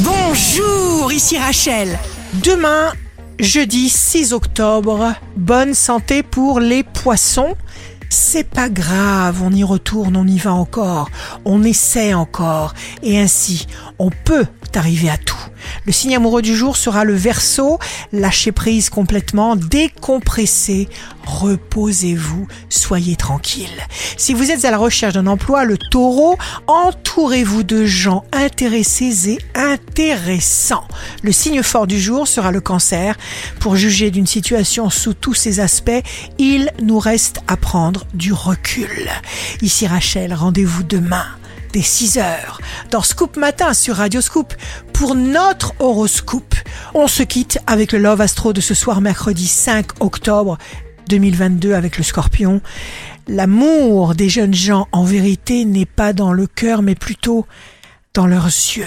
Bonjour, ici Rachel. Demain, jeudi 6 octobre, bonne santé pour les poissons. C'est pas grave, on y retourne, on y va encore, on essaie encore, et ainsi, on peut arriver à tout. Le signe amoureux du jour sera le verso. Lâchez prise complètement, décompressez, reposez-vous, soyez tranquille. Si vous êtes à la recherche d'un emploi, le taureau, entourez-vous de gens intéressés et intéressants. Le signe fort du jour sera le cancer. Pour juger d'une situation sous tous ses aspects, il nous reste à prendre du recul. Ici Rachel, rendez-vous demain dès 6 heures dans Scoop Matin sur Radio Scoop pour notre horoscope. On se quitte avec le Love Astro de ce soir mercredi 5 octobre 2022 avec le scorpion. L'amour des jeunes gens en vérité n'est pas dans le cœur mais plutôt dans leurs yeux.